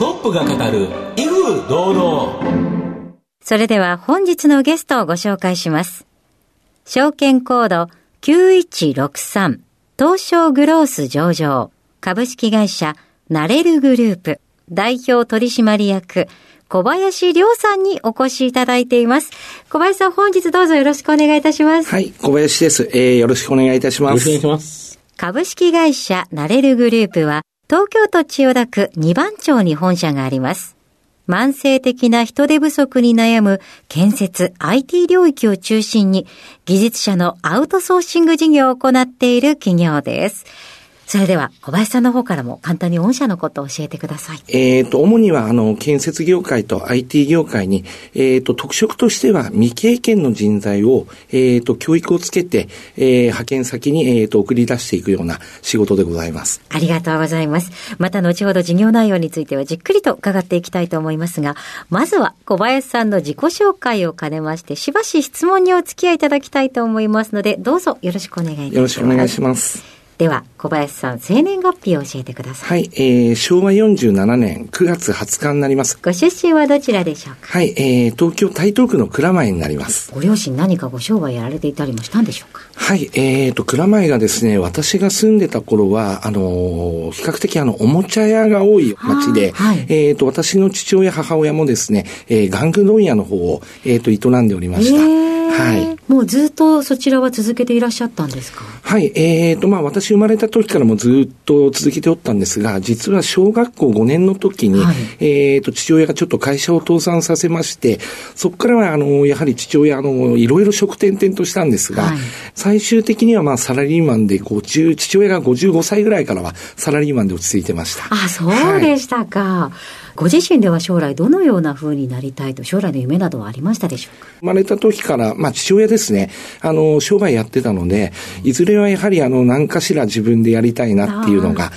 トップが語る威風堂々それでは本日のゲストをご紹介します証券コード9163東証グロース上場株式会社ナレルグループ代表取締役、小林亮さんにお越しいただいています。小林さん、本日どうぞよろしくお願いいたします。はい、小林です。えー、よろしくお願いいたします。よろしくお願いします。株式会社ナレルグループは、東京都千代田区二番町に本社があります。慢性的な人手不足に悩む建設 IT 領域を中心に技術者のアウトソーシング事業を行っている企業です。それでは、小林さんの方からも簡単に御社のことを教えてください。えっ、と、主には、あの、建設業界と IT 業界に、えっ、ー、と、特色としては、未経験の人材を、えっ、ー、と、教育をつけて、えー、派遣先に、えっ、と、送り出していくような仕事でございます。ありがとうございます。また、後ほど事業内容についてはじっくりと伺っていきたいと思いますが、まずは、小林さんの自己紹介を兼ねまして、しばし質問にお付き合いいただきたいと思いますので、どうぞよろしくお願いいたします。よろしくお願いします。では、小林さん、生年月日を教えてください。はい、えー、昭和47年9月20日になります。ご出身はどちらでしょうか？はい、えー、東京台東区の蔵前になります。ご両親何かご商売やられていたりもしたんでしょうか？はい、えーと、蔵前がですね、私が住んでた頃は、あのー、比較的あの、おもちゃ屋が多い町で、はい、えーと、私の父親、母親もですね、えー、玩具問屋の方を、えーと、営んでおりました。はい。もうずっとそちらは続けていらっしゃったんですか？はい。えーと、まあ、私生まれた時からもずっと続けておったんですが、実は小学校5年の時に、はい、えーと、父親がちょっと会社を倒産させまして、そこからは、あの、やはり父親、あの、いろいろ職転々としたんですが、はい、最終的にはまあ、サラリーマンで50、父親が55歳ぐらいからはサラリーマンで落ち着いてました。あ、そうでしたか。はいご自身では将来どのような風になりたいと将来の夢などはありましたでしょうか？生まれた時から、まあ父親ですね、あの、商売やってたので、いずれはやはりあの、何かしら自分でやりたいなっていうのが、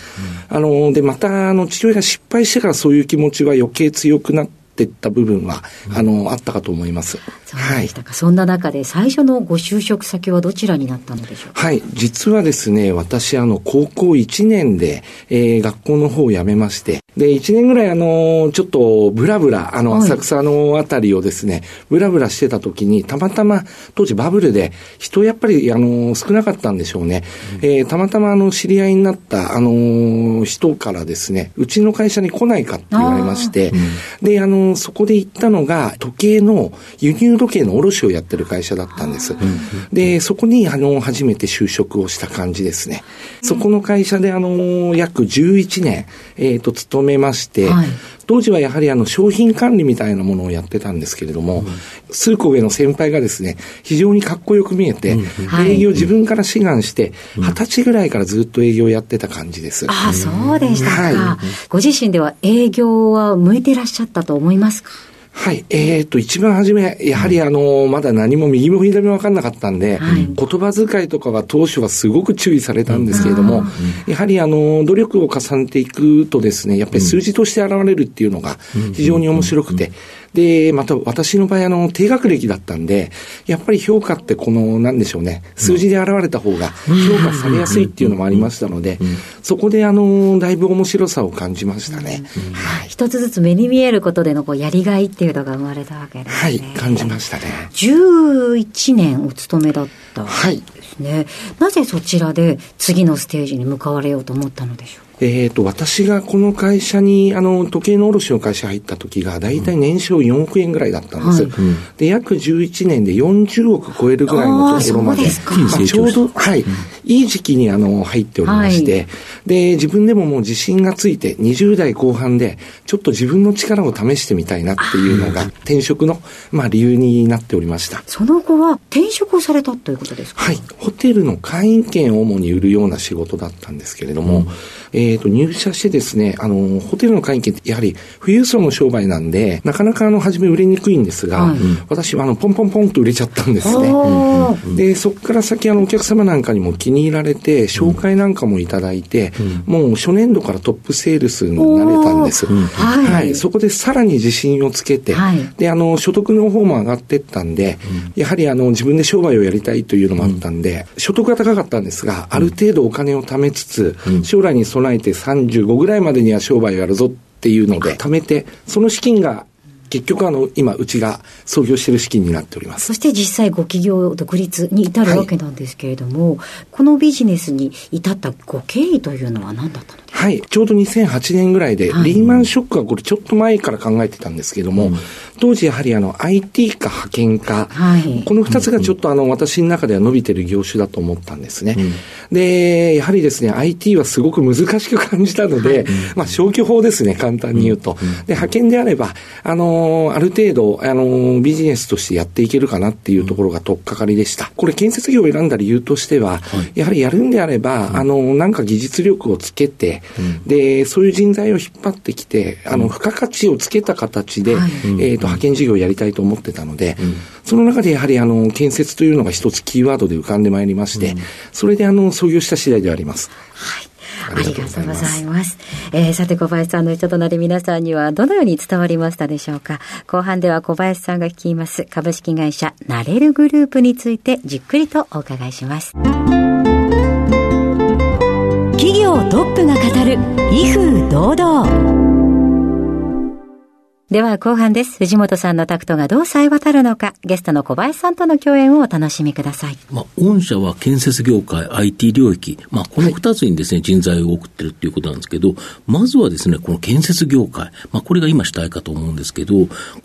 あの、で、また、あの、父親が失敗してからそういう気持ちは余計強くなって、っていった部分は、あの、あったかと思います。そうでしたか。はい、そんな中で最初のご就職先はどちらになったのでしょう？かはい。実はですね、私、あの、高校1年で、えー、学校の方を辞めまして、で、1年ぐらい、あの、ちょっと、ブラブラ、あの、浅草のあたりをですね、ブラブラしてた時に、たまたま、当時バブルで、人やっぱり、あの、少なかったんでしょうね。うん、えー、たまたま、あの、知り合いになった、あの、人からですね、うちの会社に来ないかって言われまして、うん、で、あの、そこで行ったのが、時計の、輸入時計の卸をやってる会社だったんです。で、そこに、あの、初めて就職をした感じですね。そこの会社で、あの、約11年、えっ、ー、と、勤めまして、はい、当時はやはりあの商品管理みたいなものをやってたんですけれども、うん、数個上の先輩がですね、非常にかっこよく見えて、うん、営業自分から志願して、二十歳ぐらいからずっと営業やってた感じです。ああ、そうでしたか、はい。ご自身では営業は向いてらっしゃったと思いますか？はい。えっ、ー、と、一番初め、やはりあの、まだ何も右も左も分かんなかったんで、はい、言葉遣いとかは当初はすごく注意されたんですけれども、やはりあの、努力を重ねていくとですね、やっぱり数字として現れるっていうのが非常に面白くて、で、また私の場合、あの、低学歴だったんで、やっぱり評価ってこの、なんでしょうね、数字で現れた方が評価されやすいっていうのもありましたので、そこで、あの、だいぶ面白さを感じましたね。はい。一つずつ目に見えることでのこうやりがいっていうのが生まれたわけですね。はい、感じましたね。11年お勤めだったですね。はい、なぜそちらで次のステージに向かわれようと思ったのでしょう？えっ、と、私がこの会社に、あの、時計の卸の会社入った時が、だいたい年商4億円ぐらいだったんです。で、約11年で40億超えるぐらいのところまで、あーそうまあちょうど、はい、いい時期にあの、入っておりまして、はで、自分でももう自信がついて、20代後半で、ちょっと自分の力を試してみたいなっていうのが、転職の、まあ、理由になっておりました。その後は転職をされたということですか？はい。ホテルの会員権を主に売るような仕事だったんですけれども、えっ、と、入社してですね、あの、ホテルの会員権ってやはり富裕層の商売なんで、なかなかあの、初め売れにくいんですが、はい。私はあの、ポンポンポンと売れちゃったんですね。で、そこから先、あの、お客様なんかにも気に入られて、紹介なんかもいただいて、もう初年度からトップセールスになれたんです。はい。そこでさらに自信をつけて、はい。で、あの、所得の方も上がってったんで、やはりあの、自分で商売をやりたいというのもあったんで、所得が高かったんですが、ある程度お金を貯めつつ、将来に備えて35ぐらいまでには商売をやるぞっていうので、貯めて、その資金が、結局あの、今、うちが創業している資金になっております。そして実際ご企業独立に至るわけなんですけれども、このビジネスに至ったご経緯というのは何だったの？はい。ちょうど2008年ぐらいで、はい。リーマンショックはこれちょっと前から考えてたんですけども、当時やはりあの IT か派遣か、はい。この二つがちょっとあの私の中では伸びてる業種だと思ったんですね。で、やはりですね、IT はすごく難しく感じたので、まあ消去法ですね、簡単に言うと。で、派遣であれば、あのーある程度、あのービジネスとしてやっていけるかなっていうところが取っかかりでした。これ建設業を選んだ理由としては、やはりやるんであれば、あのーなんか技術力をつけて、で、そういう人材を引っ張ってきて、あの、付加価値をつけた形で、はい。えっ、と、派遣事業をやりたいと思ってたので、その中でやはりあの、建設というのが一つキーワードで浮かんでまいりまして、それであの、創業した次第ではあります。ありがとうございます。えーさて小林さんの人となり皆さんにはどのように伝わりましたでしょうか。後半では小林さんが率います株式会社ナレルグループについてじっくりとお伺いします。トップが語る威風堂々。では後半です。藤本さんのタクトがどう冴え渡るのか、ゲストの小林さんとの共演をお楽しみください。まあ、御社は建設業界、IT 領域、まあ、この二つにですね、人材を送ってるっていうことなんですけど、まずはですね、この建設業界、まあ、これが今主体かと思うんですけど、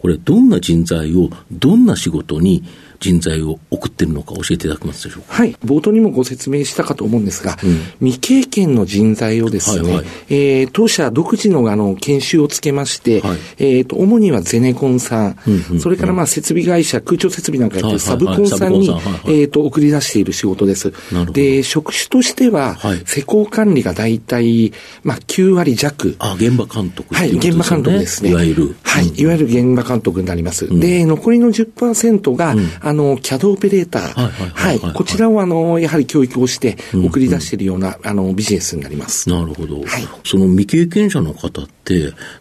これ、どんな人材を、どんな仕事に人材を送ってるのか教えていただけますでしょうか？はい。冒頭にもご説明したかと思うんですが、未経験の人材をですね、はいはいえー当社独自のあの研修をつけまして、はいえっ、と、主にはゼネコンさん、うんうんそれからまあ設備会社、空調設備なんかやってるサブコンさんに、えっ、と、送り出している仕事ですなるほ。どで、職種としては、はい施工管理が大体、まあ9割弱。あ、現場監督ってはい現場監督ですね。いわゆる。はい、いわゆる現場監督になります。で、残りの10%が、あの、CAD オペレーター。はいこちらを、あの、やはり教育をして、送り出しているような、あの、ビジネスになります。なるほど、はいその未経験者の方って、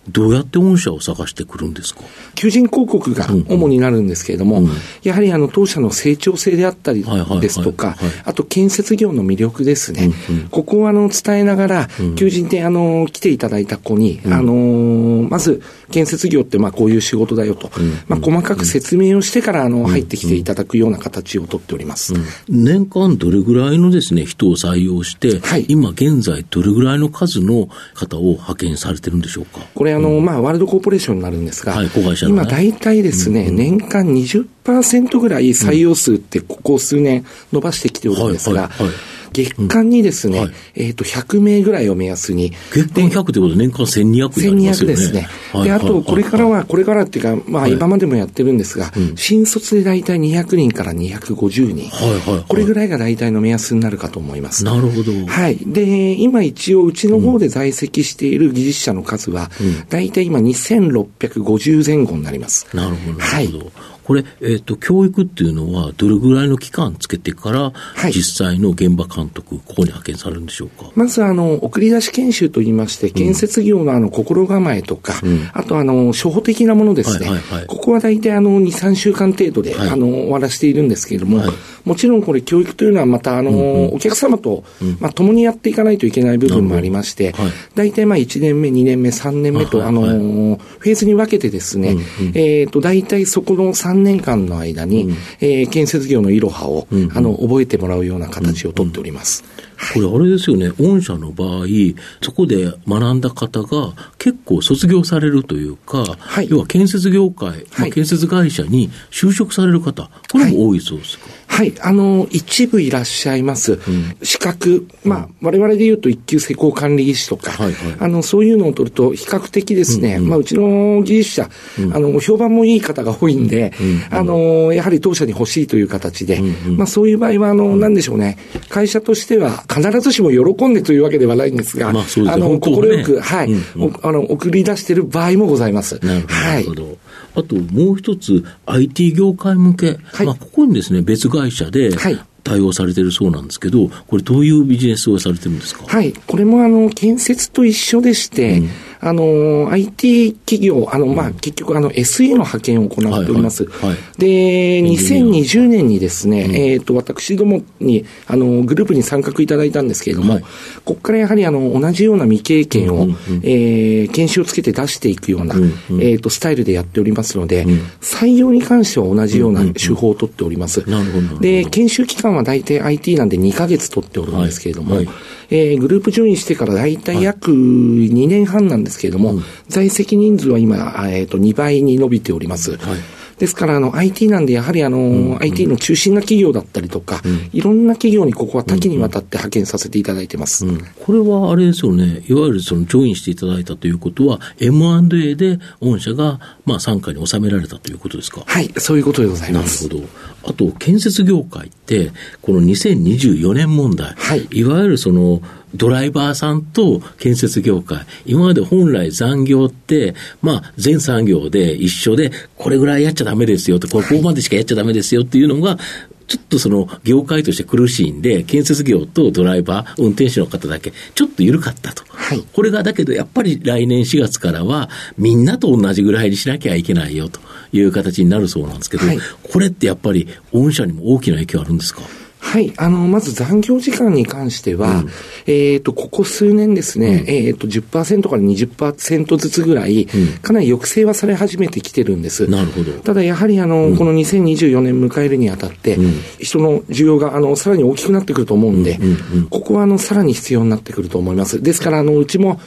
どうやって御社を探してくるんですか？求人広告が主になるんですけれども、やはりあの当社の成長性であったりですとかはい、あと建設業の魅力ですね。ここをあの伝えながら、求人であの来ていただいた子に、あのまず建設業ってまあこういう仕事だよと、まあ細かく説明をしてからあの入ってきていただくような形をとっております。年間どれぐらいのですね、人を採用して、はい。今現在どれぐらいの数の方を派遣されてるんでしょうか。これあの、まあ、ワールドコーポレーションになるんですが、はい子会社のね。今大体ですね、年間20%ぐらい採用数ってここ数年伸ばしてきておるんですが、はいはいはい月間にですね、はいえっ、と、100名ぐらいを目安に、月間100ってことで年間1200になります1200よね。ですね。はいで、あと、これからは、これからっていうか、まあ、はい今までもやってるんですが、新卒で大体200人から250人。はいはいはいこれぐらいが大体の目安になるかと思います。なるほど。はい。で、今一応うちの方で在籍している技術者の数は、大体今2650前後になります。なるほど、なはい。これ、えっ、と、教育っていうのは、どれぐらいの期間つけてから、はい。実際の現場監督、ここに派遣されるんでしょうか？まず、あの、送り出し研修といいまして、建設業のあの、心構えとか、あと、あの、初歩的なものですね。はいはいはい。ここは大体、あの、2、3週間程度で、はい。あの、終わらせているんですけれども、はい。もちろんこれ、教育というのはまた、あの、お客様と、まあ、共にやっていかないといけない部分もありまして、大体、まあ、1年目、2年目、3年目と、あの、フェーズに分けてですね、えっ、と、大体そこの3年間の間に、うん、えー、建設業のいろはを、うん。うん、あの、覚えてもらうような形をとっております。これ、あれですよね、御社の場合、そこで学んだ方が結構卒業されるというか、はい、要は建設業界、まあ、建設会社に就職される方、これも多いそうですか？はい、あの、一部いらっしゃいます。うん、資格、まあ、我々で言うと一級施工管理技師とか、はいはい、あの、そういうのを取ると、比較的ですね、うんうん、まあ、うちの技術者、うん、あの、評判もいい方が多いんで、うん、あの、やはり当社に欲しいという形で、うんうん、まあ、そういう場合は、あの、なんでしょうね、会社としては、必ずしも喜んでというわけではないんですが、まあすね、あの、快く、はい、あの、送り出している場合もございます。なるほど。はい、あともう一つ、IT 業界向け、はい、まあ、ここにですね、別会社で、はい。対応されてるそうなんですけど、これ、どういうビジネスをされてるんですか？はい、これもあの建設と一緒でして、うん、あの、IT 企業、あの、まあ、結局、あの、SE の派遣を行っております。はいはい、で、2020年にですね、うん、えっ、と、私どもに、あの、グループに参画いただいたんですけれども、はい、ここからやはり、あの、同じような未経験を、うんうん、えー、研修をつけて出していくような、うんうん、えっ、と、スタイルでやっておりますので、うん、採用に関しては同じような手法を取っております。なるほど。で、研修期間は大体 IT なんで2ヶ月取っておるんですけれども、はいえー、グループジョインしてから大体約2年半なんですけれども、はい、在籍人数は今、えっ、ー、と、2倍に伸びております。はいですから、あの、IT なんで、やはりあの、うん、IT の中心な企業だったりとか、うん、いろんな企業にここは多岐にわたって派遣させていただいてます。うん、これはあれですよね、いわゆるその、ジョインしていただいたということは、M&A で御社が、まあ、傘下に収められたということですか？はい、そういうことでございます。なるほど。あと、建設業界って、この2024年問題、はい、いわゆるその、ドライバーさんと建設業界、今まで本来残業って、まあ、全産業で一緒で、これぐらいやっちゃダメですよと、ここまでしかやっちゃダメですよっていうのが、ちょっとその業界として苦しいんで、建設業とドライバー、運転手の方だけ、ちょっと緩かったと。はい、これがだけど、やっぱり来年4月からは、みんなと同じぐらいにしなきゃいけないよという形になるそうなんですけど、はい、これってやっぱり、御社にも大きな影響あるんですか？はい。あの、まず残業時間に関しては、うん、えっ、と、ここ数年ですね、うん、えっ、と、10%から20%ずつぐらい、かなり抑制はされ始めてきてるんです。なるほど。ただ、やはり、あの、この2024年迎えるにあたって、人の需要が、あの、さらに大きくなってくると思うんで、ここは、あの、さらに必要になってくると思います。ですから、あの、うちも、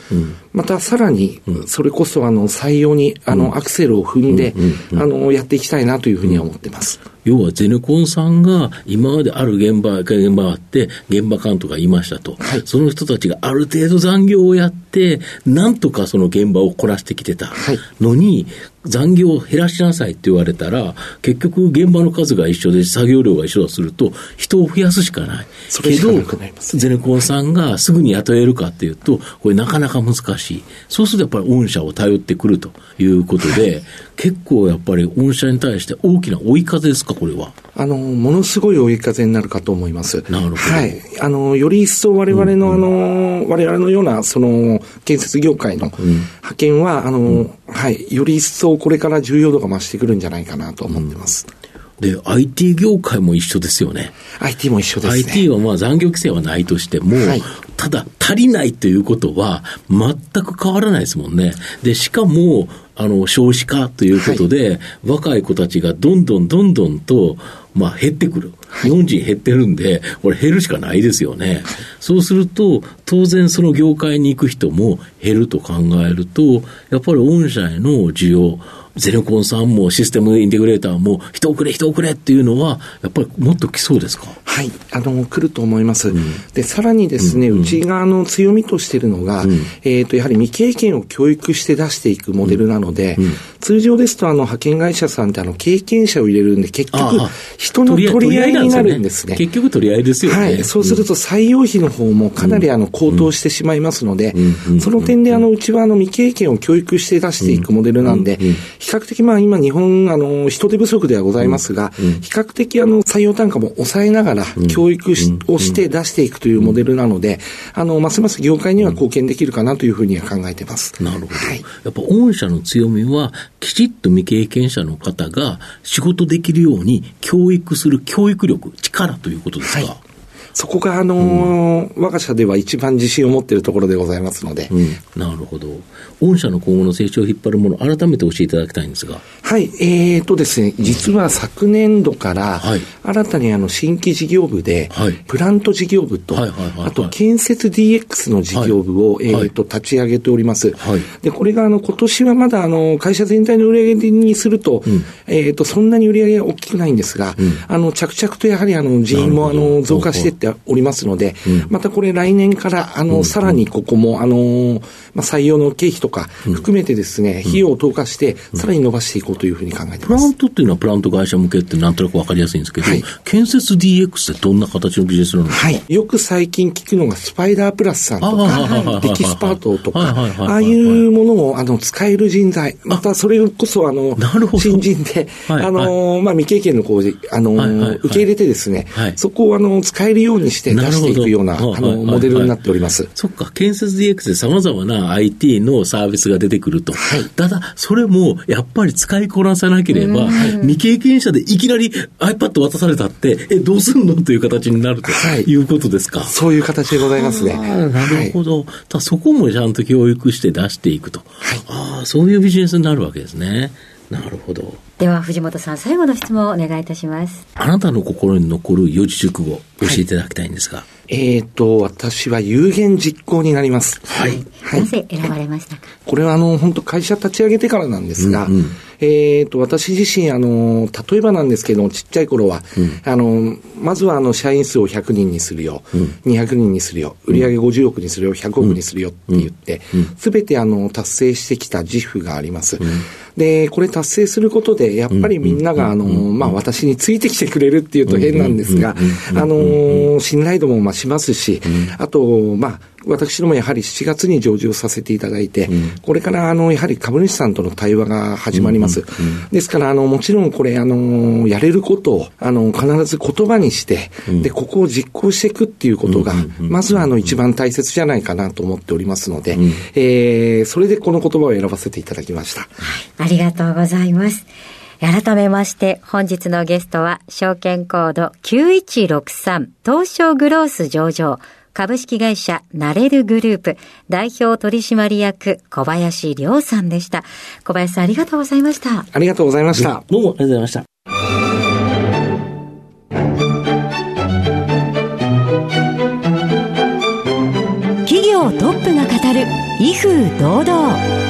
またさらに、それこそ、あの、採用に、あの、アクセルを踏んで、あの、やっていきたいなというふうには思ってます。要はゼネコンさんが今まである現場、現場があって、現場監督がいましたと、はい、その人たちがある程度残業をやって、なんとかその現場をこなしてきてたのに、はい残業を減らしなさいって言われたら、結局現場の数が一緒で作業量が一緒だとすると、人を増やすしかない。けど、ゼネコンさんがすぐに雇えるかっていうと、これなかなか難しい。そうするとやっぱり御社を頼ってくるということで、はい、結構やっぱり御社に対して大きな追い風ですか、これは。あの、ものすごい追い風になるかと思います。なるほど。はい。あの、より一層我々の、うんうん、あの、我々のような、その、建設業界の派遣は、うん、あの、うん、はい、より一層これから重要度が増してくるんじゃないかなと思ってます。うん、で、IT 業界も一緒ですよね。IT も一緒ですね。IT はまあ残業規制はないとしても、はい、ただ足りないということは全く変わらないですもんね。で、しかも、あの、少子化ということで、はい、若い子たちがどんどんどんどんと、まあ減ってくる。日本人減ってるんで、これ減るしかないですよね。そうすると、当然その業界に行く人も減ると考えると、やっぱり御社への需要、ゼネコンさんもシステムインテグレーターも人遅れ人遅れっていうのは、やっぱりもっと来そうですか？はい、あの、来ると思います。うん、で、さらにですね、うん、ち側の強みとしているのが、うん、えっ、ー、と、やはり未経験を教育して出していくモデルなので、通常ですと、あの、派遣会社さんってあの、経験者を入れるんで、結局、人の取り合いになるんですね。結局取り合いですよね。はい。そうすると採用費の方もかなりあの、高騰してしまいますので、その点であの、うちはあの、未経験を教育して出していくモデルなんで、比較的まあ今日本、あの、人手不足ではございますが、比較的あの、採用単価も抑えながら、教育をして出していくというモデルなので、あの、ますます業界には貢献できるかなというふうには考えてます。なるほど。はい、やっぱ御社の強みは、きちっと未経験者の方が仕事できるように教育する教育力、力ということですか、はいそこが、あのー、我が社では一番自信を持っているところでございますので。うん、なるほど。御社の今後の成長を引っ張るもの、改めて教えていただきたいんですが。はい、えーとですね、実は昨年度から、新たにあの新規事業部で、はい、プラント事業部と、あと建設 DX の事業部を、はい、えーと、立ち上げております。はい、で、これがあの今年はまだあの会社全体の売上にすると、うん、えーと、そんなに売上が大きくないんですが、うん、あの着々とやはりあの人員もあの増加していっておりますので、うん、またこれ来年からあの、さらにここもあの、まあ、採用の経費とか含めてですね、費用を投下して、さらに伸ばしていこうというふうに考えてます。プラントっていうのはプラント会社向けってなんとなくわかりやすいんですけど、はい、建設 DX ってどんな形のビジネスなんですかはい。よく最近聞くのがスパイダープラスさんとか、デキスパートとか、ああいうものをあの使える人材、またそれこそあの、新人で、あの、まあ未経験の工事、あの、受け入れてですね、そこをあの使えるようにして出していくような、あの、モデルになっております。そっか、建設 DX で様々な IT のサービスが出てくると。ただ、それもやっぱり使いこなさなければ、未経験者でいきなり iPad 渡されたって、え、どうすんの？という形になるということですか？そういう形でございますね。なるほど。たそこもちゃんと教育して出していくと。はい、ああ、そういうビジネスになるわけですね。なるほど。では藤本さん最後の質問をお願いいたします。あなたの心に残る四字熟語教えていただきたいんですが、はい、えっ、ー、と私は有言実行になります。はい、はい、なぜ選ばれましたか？これはあの本当会社立ち上げてからなんですが、うんうん、えっ、ー、と私自身あの例えばなんですけどちっちゃい頃は、うん、あのまずはあの社員数を100人にするよ、うん、200人にするよ。売上50億にするよ。100億にするよって言ってすべ、うん、てあの達成してきた自負があります、でこれ達成することでやっぱりみんなが、あの、まあ、私についてきてくれるっていうと変なんですが、あの、信頼度も増しますし、あと、まあ、私どもやはり7月に上場させていただいて、うん、これからあのやはり株主さんとの対話が始まります。ですからあのもちろんこれあのやれることをあの必ず言葉にして、うん、でここを実行していくっていうことが、まずはあの一番大切じゃないかなと思っておりますので、うん、えー、それでこの言葉を選ばせていただきました。ありがとうございます。改めまして、本日のゲストは、証券コード9163東証グロース上場、株式会社ナレルグループ代表取締役小林亮さんでした。小林さんありがとうございました。ありがとうございました。どうもありがとうございました。企業トップが語る威風堂々。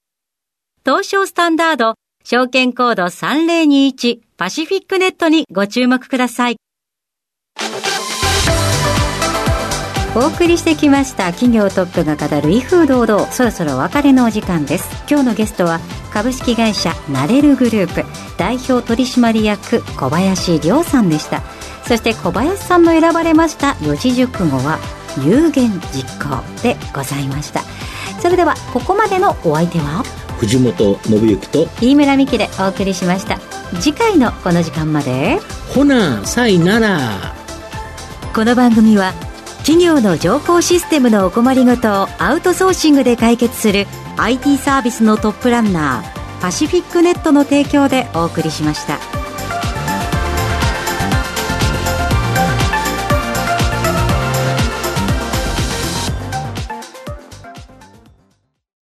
東証スタンダード、証券コード3021パシフィックネットにご注目ください。お送りしてきました企業トップが語る威風堂々。そろそろお別れのお時間です。今日のゲストは株式会社ナレルグループ代表取締役小林亮さんでした。そして小林さんの選ばれました四字熟語は有言実行でございました。それではここまでのお相手は？藤本信之と飯村美希でお送りしました。次回のこの時間まで。ほなさいならこの番組は企業の情報システムのお困りごとをアウトソーシングで解決する IT サービスのトップランナーパシフィックネットの提供でお送りしました。